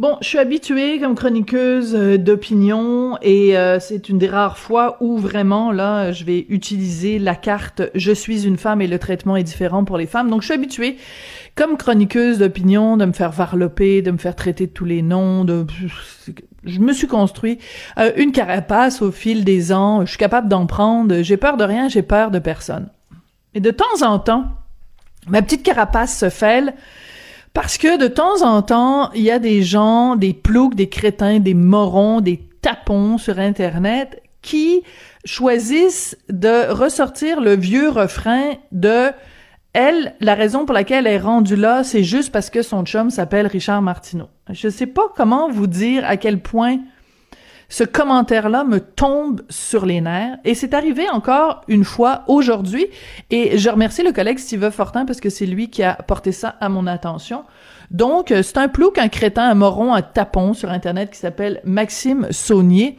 Bon, je suis habituée comme chroniqueuse euh, d'opinion et euh, c'est une des rares fois où vraiment là je vais utiliser la carte je suis une femme et le traitement est différent pour les femmes. Donc je suis habituée comme chroniqueuse d'opinion de me faire varloper, de me faire traiter de tous les noms, de je me suis construit euh, une carapace au fil des ans, je suis capable d'en prendre, j'ai peur de rien, j'ai peur de personne. Et de temps en temps, ma petite carapace se fêle parce que de temps en temps, il y a des gens, des ploucs, des crétins, des morons, des tapons sur Internet qui choisissent de ressortir le vieux refrain de elle, la raison pour laquelle elle est rendue là, c'est juste parce que son chum s'appelle Richard Martineau. Je sais pas comment vous dire à quel point ce commentaire-là me tombe sur les nerfs et c'est arrivé encore une fois aujourd'hui et je remercie le collègue Steve Fortin parce que c'est lui qui a porté ça à mon attention. Donc, c'est un plouc, un crétin, un moron, un tapon sur Internet qui s'appelle Maxime Saunier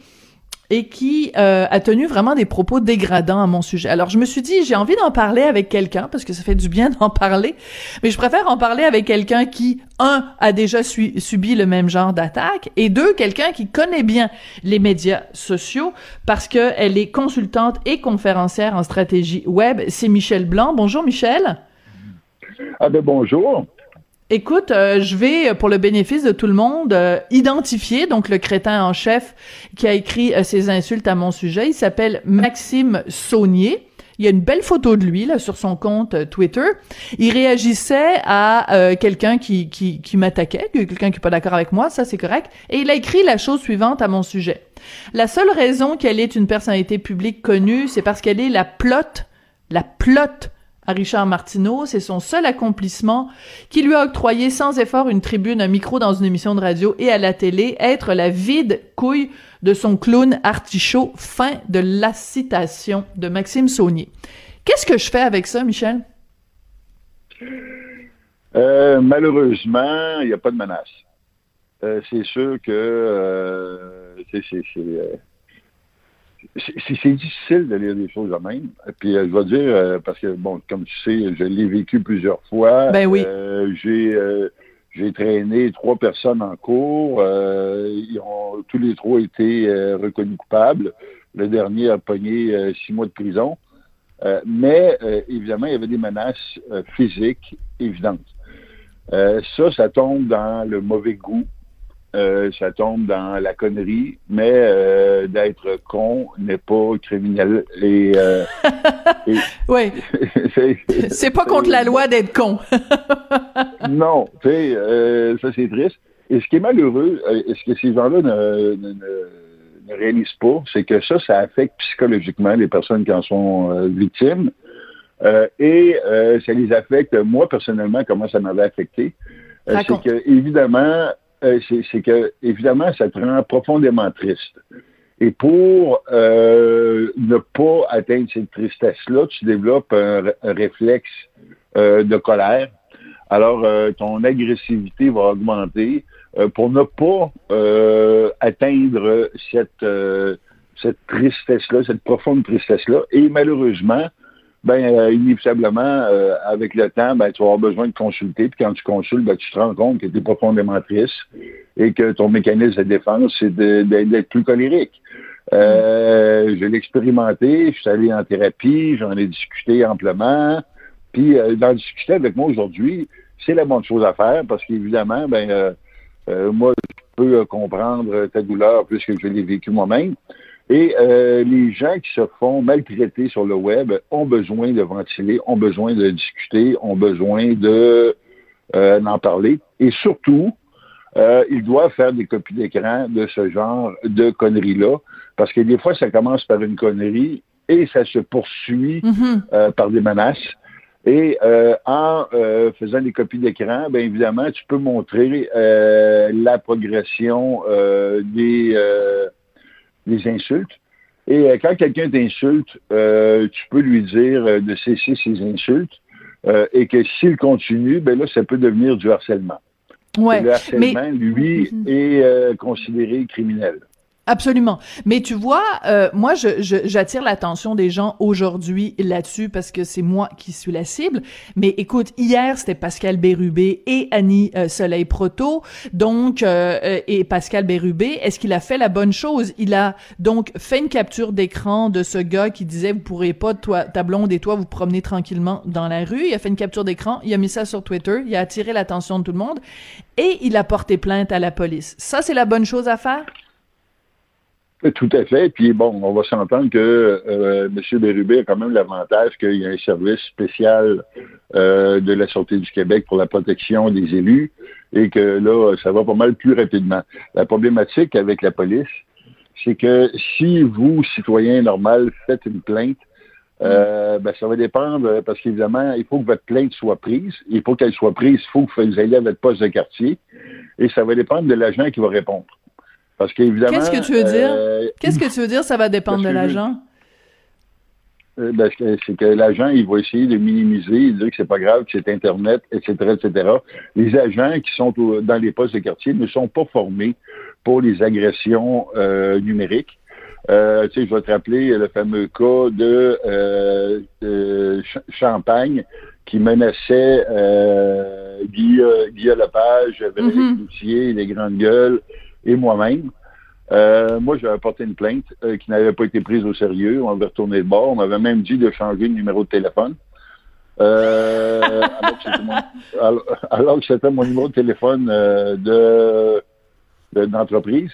et qui euh, a tenu vraiment des propos dégradants à mon sujet. Alors je me suis dit, j'ai envie d'en parler avec quelqu'un parce que ça fait du bien d'en parler, mais je préfère en parler avec quelqu'un qui, un, a déjà subi le même genre d'attaque, et deux, quelqu'un qui connaît bien les médias sociaux parce que elle est consultante et conférencière en stratégie web. C'est Michel Blanc. Bonjour Michel. Ah ben bonjour. Écoute, euh, je vais, pour le bénéfice de tout le monde, euh, identifier donc le crétin en chef qui a écrit euh, ces insultes à mon sujet. Il s'appelle Maxime Saunier. Il y a une belle photo de lui sur son compte Twitter. Il réagissait à quelqu'un qui, qui, qui m'attaquait, quelqu'un qui est pas d'accord avec moi, ça c'est correct. Et il a écrit la chose suivante à mon sujet. La seule raison qu'elle est une personnalité publique connue, c'est parce qu'elle est la plotte, la plotte à Richard Martineau. C'est son seul accomplissement qui lui a octroyé sans effort une tribune, un micro dans une émission de radio et à la télé, être la vide couille de son clown artichaut. Fin de la citation de Maxime Saunier. Qu'est-ce que je fais avec ça, Michel? Euh, malheureusement, il n'y a pas de menace. Euh, c'est sûr que euh, c'est c'est difficile de lire des choses de même. Puis euh, je vais dire, euh, parce que, bon, comme tu sais, je l'ai vécu plusieurs fois. Ben oui. Euh, j'ai j'ai traîné trois personnes en cours. ils ont tous les trois été reconnus coupables. Le dernier a pogné six mois de prison. mais évidemment, il y avait des menaces physiques évidentes. ça, ça tombe dans le mauvais goût euh, ça tombe dans la connerie, mais euh, d'être con n'est pas criminel. Et, euh, oui. c'est pas contre la loi d'être con. non, tu sais, euh, ça c'est triste. Et ce qui est malheureux, et ce que ces gens-là ne, ne, ne, réalisent pas, c'est que ça, ça affecte psychologiquement les personnes qui en sont victimes. et ça les affecte, moi personnellement, comment ça m'avait affecté. c'est que, évidemment, euh, c'est que, évidemment, ça te rend profondément triste. Et pour euh, ne pas atteindre cette tristesse-là, tu développes un, réflexe euh, de colère. Alors, ton agressivité va augmenter pour ne pas atteindre cette, cette tristesse-là, cette profonde tristesse-là. Et malheureusement, ben euh, inévitablement, euh, avec le temps, ben, tu vas avoir besoin de consulter. Puis quand tu consultes, ben, tu te rends compte que tu es profondément triste et que ton mécanisme de défense, c'est d'être plus colérique. Euh, je l'ai expérimenté, je suis allé en thérapie, j'en ai discuté amplement. Puis d'en discuter avec moi aujourd'hui, c'est la bonne chose à faire parce qu'évidemment, ben moi, je peux comprendre ta douleur puisque je l'ai vécu moi-même. Et euh, les gens qui se font maltraiter sur le web ont besoin de ventiler, ont besoin de discuter, ont besoin de euh, d'en parler. Et surtout, euh, ils doivent faire des copies d'écran de ce genre de conneries-là, parce que des fois, ça commence par une connerie et ça se poursuit mm-hmm. par des menaces. Et euh, en euh, faisant des copies d'écran, bien évidemment, tu peux montrer euh, la progression des, des insultes. Et quand quelqu'un t'insulte, tu peux lui dire de cesser ses insultes et que s'il continue, ben là, ça peut devenir du harcèlement. Ouais, le harcèlement, lui, mhm. est considéré criminel. Absolument. Mais tu vois, euh, moi, j'attire l'attention des gens aujourd'hui là-dessus parce que c'est moi qui suis la cible. Mais écoute, hier, c'était Pascal Bérubé et Annie euh, Soleil Proto. Donc, euh, et Pascal Bérubé, est-ce qu'il a fait la bonne chose? Il a donc fait une capture d'écran de ce gars qui disait, vous pourrez pas, toi, ta blonde et toi, vous promener tranquillement dans la rue. Il a fait une capture d'écran, il a mis ça sur Twitter, il a attiré l'attention de tout le monde et il a porté plainte à la police. Ça, c'est la bonne chose à faire? Tout à fait. Puis bon, on va s'entendre que euh, M. Bérubé a quand même l'avantage qu'il y a un service spécial euh, de la Sûreté du Québec pour la protection des élus et que là, ça va pas mal plus rapidement. La problématique avec la police, c'est que si vous, citoyen normal, faites une plainte, euh, ben, ça va dépendre, parce qu'évidemment, il faut que votre plainte soit prise. Il faut qu'elle soit prise, il faut que vous ayez votre poste de quartier. Et ça va dépendre de l'agent qui va répondre. Parce qu'évidemment. Qu'est-ce que tu veux dire? Euh, Qu'est-ce que tu veux dire? Ça va dépendre de l'agent? Euh, ben, c'est que l'agent, il va essayer de minimiser, de dire que c'est pas grave, que c'est Internet, etc., etc. Les agents qui sont dans les postes de quartier ne sont pas formés pour les agressions euh, numériques. Euh, tu sais, je vais te rappeler le fameux cas de, Champagne qui menaçait Guy, Guy Lepage, Véronique mm les Grandes Gueules, et moi-même. Euh, moi, j'avais porté une plainte euh, qui n'avait pas été prise au sérieux. On avait retourné le bord. On m'avait même dit de changer le numéro de téléphone. Euh, alors, que c'était mon numéro de téléphone de d'entreprise.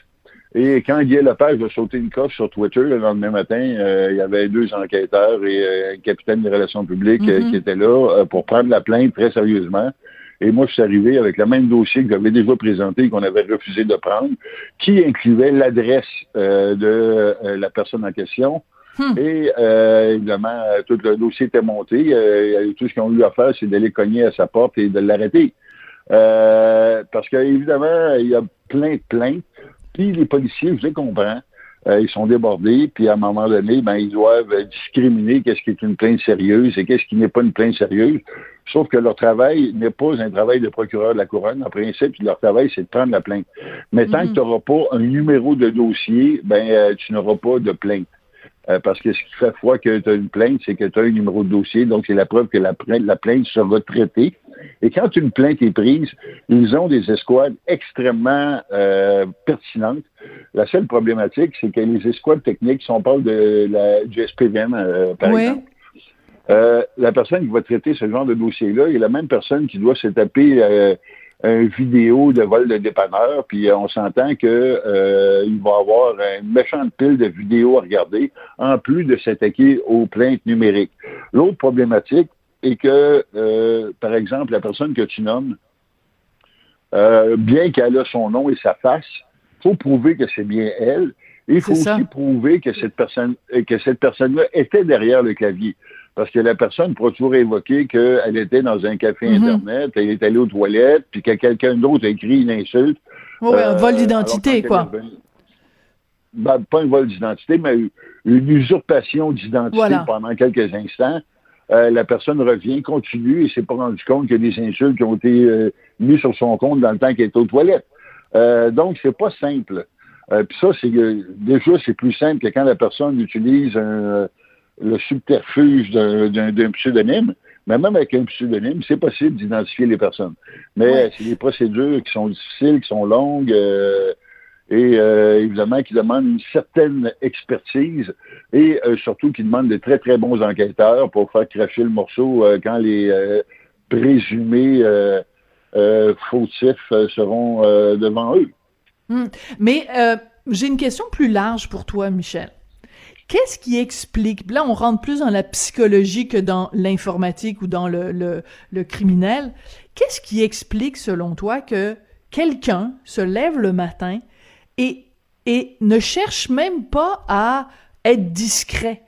et quand Guy Lepage a sauté une coche sur Twitter le lendemain matin, il y avait deux enquêteurs et un capitaine des relations publiques mm-hmm. qui étaient là pour prendre la plainte très sérieusement. Et moi, je suis arrivé avec le même dossier que j'avais déjà présenté et qu'on avait refusé de prendre, qui incluait l'adresse euh, de euh, la personne en question. Hmm. Et euh, évidemment, tout le dossier était monté. tout ce qu'ils ont eu à faire, c'est d'aller cogner à sa porte et de l'arrêter. parce qu'évidemment, il y a plein de plaintes. Puis les policiers, je les comprends. Ils sont débordés, puis à un moment donné, ben, ils doivent discriminer qu'est-ce qui est une plainte sérieuse et qu'est-ce qui n'est pas une plainte sérieuse. Sauf que leur travail n'est pas un travail de procureur de la couronne. En principe, leur travail, c'est de prendre la plainte. Mais tant que mm-hmm. tu n'auras pas un numéro de dossier, ben euh, tu n'auras pas de plainte. Euh, parce que ce qui fait foi que tu as une plainte, c'est que tu as un numéro de dossier, donc c'est la preuve que la, la plainte sera traitée. Et quand une plainte est prise, ils ont des escouades extrêmement euh, pertinentes. La seule problématique, c'est que les escouades techniques, si on parle de la, du SPVM, par exemple, euh, la personne qui va traiter ce genre de dossier-là est la même personne qui doit se taper euh, vidéo de vol de dépanneur, puis euh, on s'entend que euh, il va avoir une méchante pile de vidéos à regarder, en plus de s'attaquer aux plaintes numériques. L'autre problématique est que, par exemple, la personne que tu nommes, bien qu'elle a son nom et sa face, faut prouver que c'est bien elle. Et il faut aussi prouver que cette personne que cette personne-là était derrière le clavier. Parce que la personne pourra toujours évoquer qu'elle était dans un café mhm. Internet, elle est allée aux toilettes, puis que quelqu'un d'autre a écrit une insulte. Oui, un vol euh, d'identité, quoi. Ben, pas un vol d'identité, mais une usurpation d'identité pendant quelques instants. Euh, la personne revient, continue et s'est pas rendu compte qu'il y a des insultes qui ont été euh, mises sur son compte dans le temps qu'elle était aux toilettes. donc, c'est pas simple. Puis ça, c'est déjà, c'est plus simple que quand la personne utilise un, le subterfuge d'un pseudonyme, mais même avec un pseudonyme, c'est possible d'identifier les personnes. Mais c'est des procédures qui sont difficiles, qui sont longues euh, et euh, évidemment qui demandent une certaine expertise et euh, surtout qui demandent de très, très bons enquêteurs pour faire cracher le morceau quand les présumés fautifs seront devant eux. Hmm. Mais j'ai une question plus large pour toi, Michel. Qu'est-ce qui explique, là on rentre plus dans la psychologie que dans l'informatique ou dans le, le, le criminel, qu'est-ce qui explique selon toi que quelqu'un se lève le matin et, et ne cherche même pas à être discret?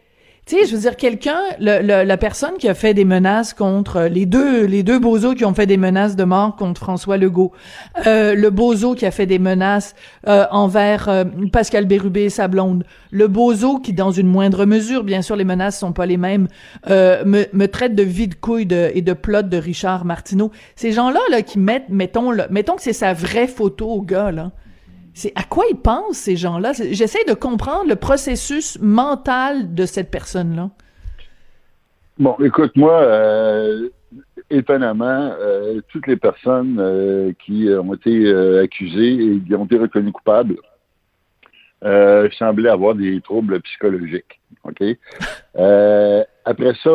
Tu sais, je veux dire, quelqu'un, la personne qui a fait des menaces contre les deux, les deux bozos qui ont fait des menaces de mort contre François Legault, euh, le bozo qui a fait des menaces euh, envers euh, Pascal Bérubé et sa blonde, le bozo qui, dans une moindre mesure, bien sûr, les menaces sont pas les mêmes, me, me traite de vide couille et de plot de Richard Martineau. Ces gens-là, là, qui mettent, mettons, mettons que c'est sa vraie photo au gars, là c'est à quoi ils pensent, ces gens-là? J'essaie de comprendre le processus mental de cette personne-là. Bon, écoute, moi, euh, étonnamment, euh, toutes les personnes euh, qui ont été accusées et qui ont été reconnues coupables semblaient avoir des troubles psychologiques. OK? après ça,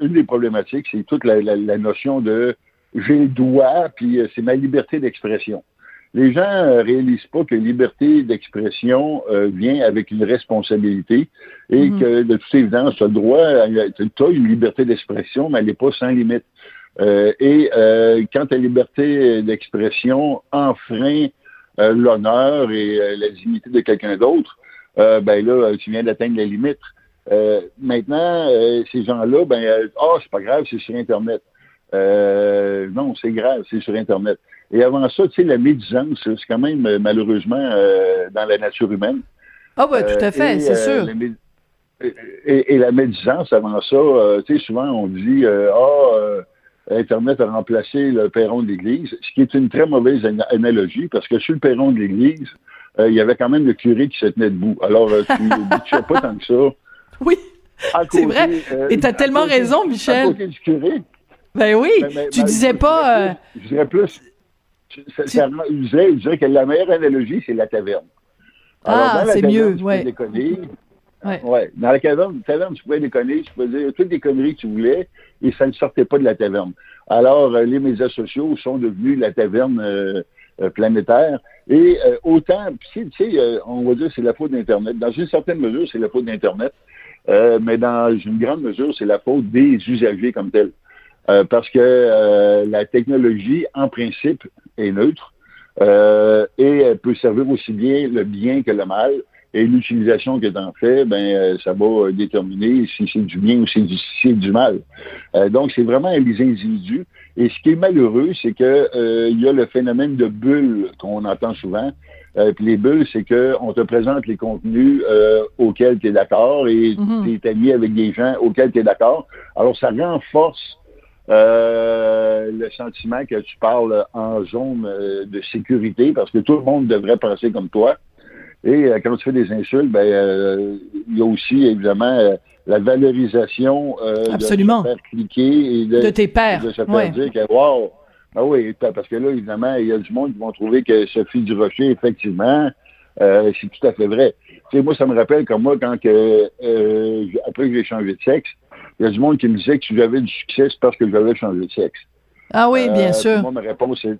une des problématiques, c'est toute la, la notion de j'ai le droit, puis c'est ma liberté d'expression les gens euh, réalisent pas que liberté d'expression euh, vient avec une responsabilité et mhm. que, de toute évidence, tu as droit, tu as une liberté d'expression, mais elle n'est pas sans limite. Euh, et quand ta liberté d'expression enfreint l'honneur et la dignité de quelqu'un d'autre, ben là, tu viens d'atteindre la limite. maintenant, ces gens-là, ben, ah, oh, c'est pas grave, c'est sur Internet. non, c'est grave, c'est sur Internet. Et avant ça, tu sais, la médisance, c'est quand même euh, malheureusement euh, dans la nature humaine. Ah oui, tout à fait, c'est sûr. Et, la médisance, avant ça, tu sais, souvent on dit Ah, Internet a remplacé le perron de l'Église, ce qui est une très mauvaise analogie, parce que sur le perron de l'Église, il y avait quand même le curé qui se tenait debout. Alors, tu ne pas tant que ça. Oui, c'est vrai. et tu as tellement raison, Michel. À côté du curé. Ben oui, tu disais pas... Je dirais plus je, dirais, que la meilleure analogie, c'est la taverne. ah, c'est mieux, ouais. ouais. Dans la taverne, taverne, tu pouvais déconner, tu pouvais dire toutes les conneries que tu voulais et ça ne sortait pas de la taverne. Alors, euh, les médias sociaux sont devenus la taverne euh, euh, planétaire. Et autant, tu sais, on va dire c'est la faute d'Internet. Dans une certaine mesure, c'est la faute d'Internet, mais dans une grande mesure, c'est la faute des usagers comme tels. Parce que la technologie, en principe, est neutre euh, et elle peut servir aussi bien le bien que le mal. Et l'utilisation que tu en fais, ben, ça va déterminer si c'est du bien ou si c'est du, mal. donc, c'est vraiment les individus. Et ce qui est malheureux, c'est que il y a le phénomène de bulle qu'on entend souvent. puis les bulles, c'est qu'on te présente les contenus auxquels tu es d'accord et mm-hmm. tu es ami avec des gens auxquels tu es d'accord. Alors, ça renforce euh, le sentiment que tu parles en zone euh, de sécurité parce que tout le monde devrait penser comme toi. Et euh, quand tu fais des insultes, ben il y a aussi évidemment la valorisation Absolument. de se faire cliquer et de, tes pères. de se faire dire que wow, ah oui, parce que là, évidemment, il y a du monde qui vont trouver que Sophie Durocher, effectivement, c'est tout à fait vrai. Tu sais, moi, ça me rappelle comme moi, quand que, après que j'ai changé de sexe, il y a du monde qui me disait que si j'avais du succès, c'est parce que j'avais changé de sexe. Ah oui, bien euh, sûr. Puis moi, ma réponse est,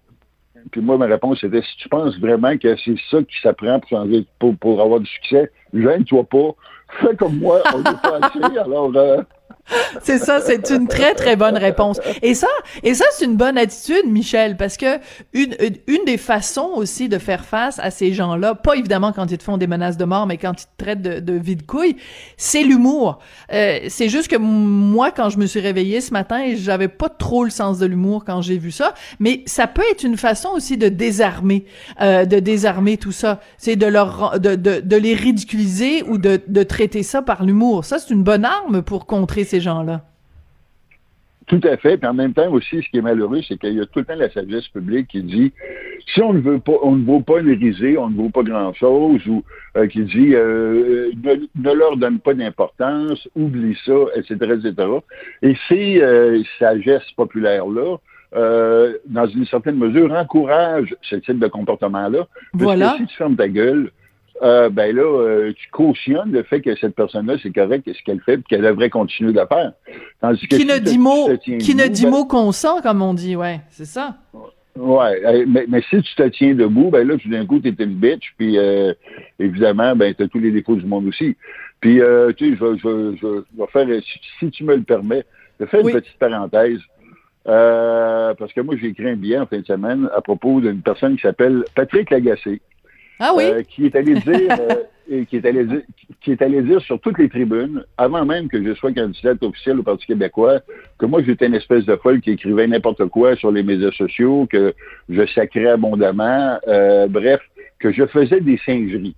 puis moi, ma réponse était, si tu penses vraiment que c'est ça qui s'apprend pour changer, pour, pour avoir du succès, gêne-toi pas. Fais comme moi, on n'est pas assez, alors, euh, c'est ça, c'est une très très bonne réponse. Et ça, et ça c'est une bonne attitude, Michel, parce que une, une des façons aussi de faire face à ces gens-là, pas évidemment quand ils te font des menaces de mort, mais quand ils te traitent de, de vide couille, c'est l'humour. Euh, c'est juste que moi, quand je me suis réveillée ce matin, j'avais pas trop le sens de l'humour quand j'ai vu ça, mais ça peut être une façon aussi de désarmer, euh, de désarmer tout ça. C'est de leur, de, de, de les ridiculiser ou de, de traiter ça par l'humour. Ça, c'est une bonne arme pour contrer ces gens-là? Tout à fait. Puis en même temps aussi, ce qui est malheureux, c'est qu'il y a tout le temps la sagesse publique qui dit si on ne veut pas, on ne vaut pas une risée, on ne vaut pas grand-chose, ou euh, qui dit euh, ne, leur donne pas d'importance, oublie ça, etc., etc. Et ces euh, sagesses populaires-là, dans une certaine mesure, encouragent ce type de comportement-là. Voilà. Parce que si tu fermes ta gueule, euh, ben là, euh, tu cautionnes le fait que cette personne-là, c'est correct ce qu'elle fait, qu'elle devrait continuer de le faire. qui ne dit mot, qui ne dit mot qu'on sent, comme on dit, ouais, c'est ça. Ouais, mais, mais, si tu te tiens debout, ben là, tout d'un coup, tu es une bitch, puis euh, évidemment, ben tu as tous les défauts du monde aussi. Puis, euh, tu sais, je, je, je, vais faire, si, tu me le permets, je vais faire une petite parenthèse. parce que moi, j'ai écrit un billet en fin de semaine à propos d'une personne qui s'appelle Patrick Lagacé. Ah oui? qui est allé dire, qui est allé dire, qui est allé dire sur toutes les tribunes, avant même que je sois candidate officielle au Parti québécois, que moi j'étais une espèce de folle qui écrivait n'importe quoi sur les médias sociaux, que je sacrais abondamment, bref, que je faisais des singeries.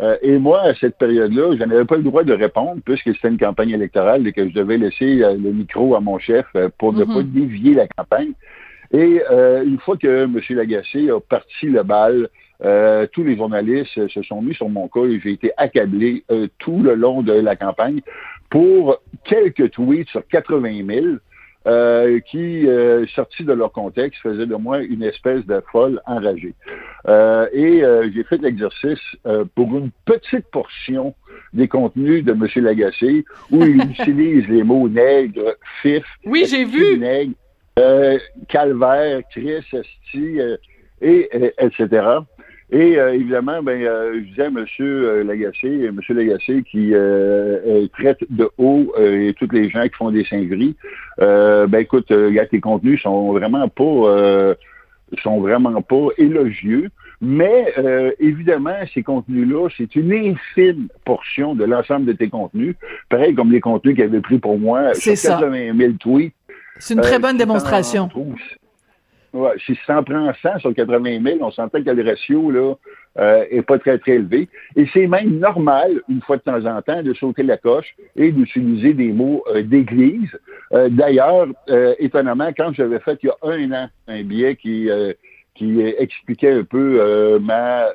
Euh, et moi, à cette période-là, je n'avais pas le droit de répondre puisque c'était une campagne électorale et que je devais laisser euh, le micro à mon chef euh, pour ne pas mhm. dévier la campagne. Et une fois que M. Lagacé a parti le bal, tous les journalistes se sont mis sur mon cas et j'ai été accablé tout le long de la campagne pour quelques tweets sur 80 000 euh, qui, euh, sortis de leur contexte, faisaient de moi une espèce de folle enragée. Euh, et euh, j'ai fait l'exercice pour une petite portion des contenus de M. Lagacé, où il utilise les mots nègre, fif, oui, j'ai vu. nègre, calvaire, Chris, esti, et, etc. Et euh, évidemment, ben, euh, je disais à M. Euh, Lagacé, M. Lagacé qui traite de haut et tous les gens qui font des singeries, ben écoute, tes contenus sont vraiment pas sont vraiment pas élogieux. Mais évidemment, ces contenus-là, c'est une infime portion de l'ensemble de tes contenus. Pareil comme les contenus qu'il avait pris pour moi sur 80 000 tweets. C'est une très bonne démonstration. Si ça en prend 100 sur 80 000, on s'entend que le ratio là euh, est pas très, très élevé. Et c'est même normal, une fois de temps en temps, de sauter la coche et d'utiliser des mots euh, d'église. Euh, d'ailleurs, étonnamment, quand j'avais fait il y a un an un billet qui, qui expliquait un peu ma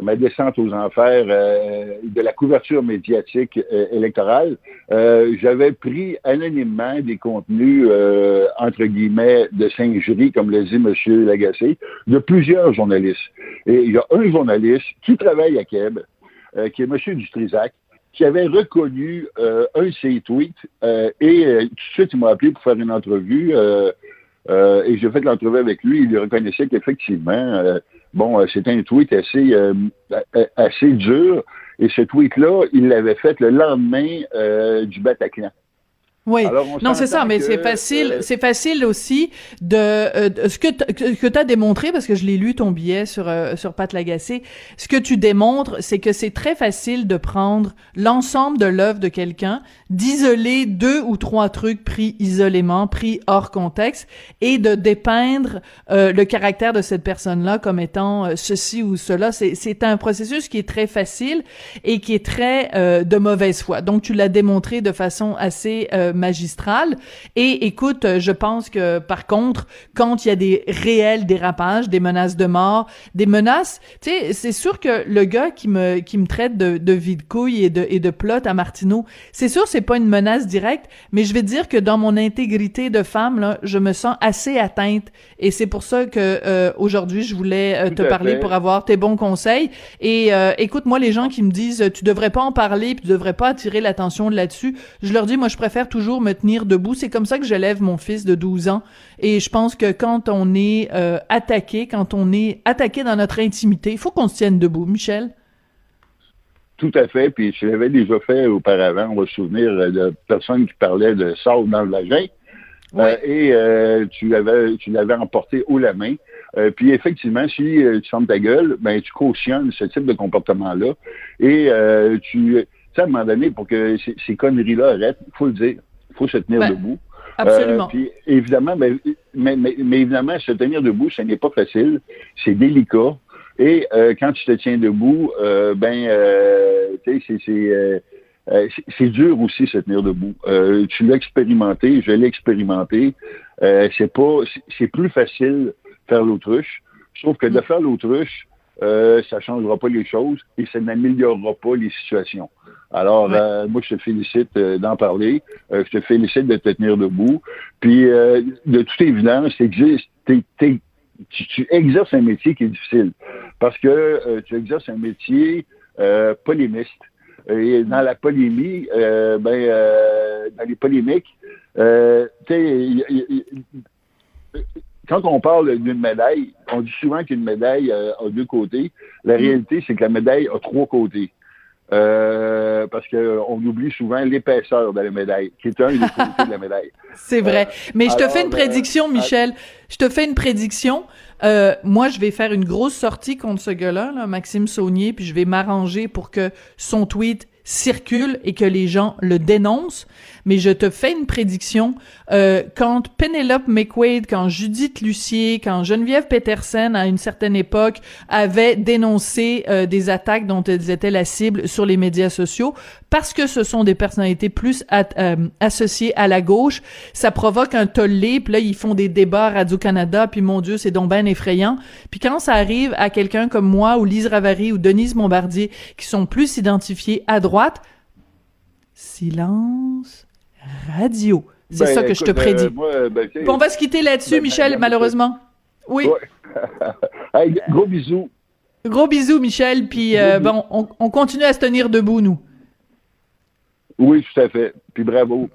ma descente aux enfers euh, de la couverture médiatique euh, électorale, euh, j'avais pris anonymement des contenus, entre guillemets, de singerie, comme le dit M. Lagacé, de plusieurs journalistes. Et il y a un journaliste qui travaille à Québec, qui est M. Dutrisac, qui avait reconnu un de ses tweets et tout de suite, il m'a appelé pour faire une entrevue. et j'ai fait l'entrevue avec lui. Il reconnaissait qu'effectivement, Bon, euh, c'était un tweet assez, euh, assez dur. Et ce tweet-là, il l'avait fait le lendemain euh, du Bataclan. Oui, non, c'est ça, mais c'est facile, euh, c'est facile aussi de, euh, ce que que tu as démontré parce que je l'ai lu ton billet sur euh, sur Pat Lagacé. Ce que tu démontres, c'est que c'est très facile de prendre l'ensemble de l'œuvre de quelqu'un, d'isoler deux ou trois trucs pris isolément, pris hors contexte, et de dépeindre le caractère de cette personne-là comme étant ceci ou cela. C'est c'est un processus qui est très facile et qui est très de mauvaise foi. Donc tu l'as démontré de façon assez magistrale. Et écoute, je pense que par contre, quand il y a des réels dérapages, des menaces de mort, des menaces, tu sais, c'est sûr que le gars qui me qui me traite de, de vide couille et de et de plot à Martineau, c'est sûr c'est pas une menace directe, mais je vais dire que dans mon intégrité de femme là, je me sens assez atteinte et c'est pour ça que euh, aujourd'hui je voulais euh, te parler pour avoir tes bons conseils. Et euh, écoute, moi les gens qui me disent tu devrais pas en parler, puis tu devrais pas attirer l'attention là-dessus, je leur dis moi je préfère toujours toujours me tenir debout. C'est comme ça que j'élève mon fils de 12 ans. Et je pense que quand on est euh, attaqué, quand on est attaqué dans notre intimité, il faut qu'on se tienne debout. Michel? Tout à fait. Puis je l'avais déjà fait auparavant. On va se souvenir euh, de personnes qui parlaient de sable dans le vagin. Euh, et tu l'avais tu l'avais emporté haut la main. puis effectivement, si tu fermes ta gueule, ben tu cautionnes ce type de comportement-là. Et tu, tu sais, à un moment donné, pour que ces, ces conneries-là arrêtent, il faut le dire. Faut se tenir ben, debout. Absolument. Euh, puis évidemment, mais, mais, mais, évidemment, se tenir debout, ce n'est pas facile. C'est délicat. Et euh, quand tu te tiens debout, euh, ben, tu sais, c'est dur aussi se tenir debout. tu l'as expérimenté, je l'ai expérimenté. c'est pas, c'est plus facile faire l'autruche. Sauf que de mm. faire l'autruche, euh, ça changera pas les choses et ça n'améliorera pas les situations. Alors, euh, moi, je te félicite euh, d'en parler. Euh, je te félicite de te tenir debout. Puis, de toute évidence, existe, tu, tu, exerces un métier qui est difficile parce que tu exerces un métier polémiste. Et dans la polémie, ben, dans les polémiques, tu sais, quand on parle d'une médaille, on dit souvent qu'une médaille a deux côtés. La mm. réalité, c'est que la médaille a trois côtés. Euh, parce qu'on oublie souvent l'épaisseur de la médaille, qui est un des côtés de la médaille. C'est vrai. Mais je te fais une prédiction, Michel. Je te fais une prédiction. Euh, moi, je vais faire une grosse sortie contre ce gars-là, là, Maxime Saunier, puis je vais m'arranger pour que son tweet circule et que les gens le dénoncent. Mais je te fais une prédiction. Euh, quand Penelope McQuaid, quand Judith Lucier, quand Geneviève Peterson, à une certaine époque, avaient dénoncé euh, des attaques dont elles étaient la cible sur les médias sociaux, parce que ce sont des personnalités plus euh, associées à la gauche, ça provoque un tollé, puis là, ils font des débats à Radio-Canada, puis mon Dieu, c'est donc ben effrayant. Puis quand ça arrive à quelqu'un comme moi, ou Lise Ravary, ou Denise Bombardier, qui sont plus identifiés à droite, silence radio. C'est Ben, ça que je te prédis. euh, moi, ben, on va se quitter là-dessus, ben, Michel, malheureusement. Oui. Ouais. Hey, gros bisous. Gros bisous, Michel, puis euh, bon, on, on continue à se tenir debout, nous. Oui, tout à fait. Puis bravo.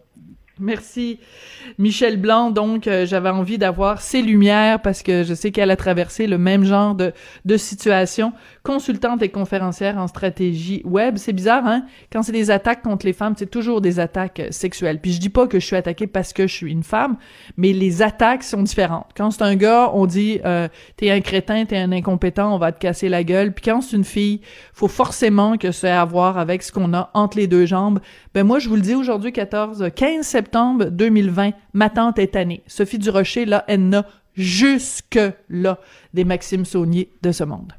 Merci. Michel Blanc, donc, euh, j'avais envie d'avoir ses lumières parce que je sais qu'elle a traversé le même genre de, de situation. Consultante et conférencière en stratégie web. C'est bizarre, hein? Quand c'est des attaques contre les femmes, c'est toujours des attaques euh, sexuelles. Puis je dis pas que je suis attaquée parce que je suis une femme, mais les attaques sont différentes. Quand c'est un gars, on dit euh, t'es un crétin, t'es un incompétent, on va te casser la gueule. Puis quand c'est une fille, faut forcément que ça ait à voir avec ce qu'on a entre les deux jambes. Ben moi, je vous le dis aujourd'hui, 14, 15 septembre 2020, ma tante est tannée. Sophie Durocher, là, elle n'a jusque-là des Maxime Saunier de ce monde.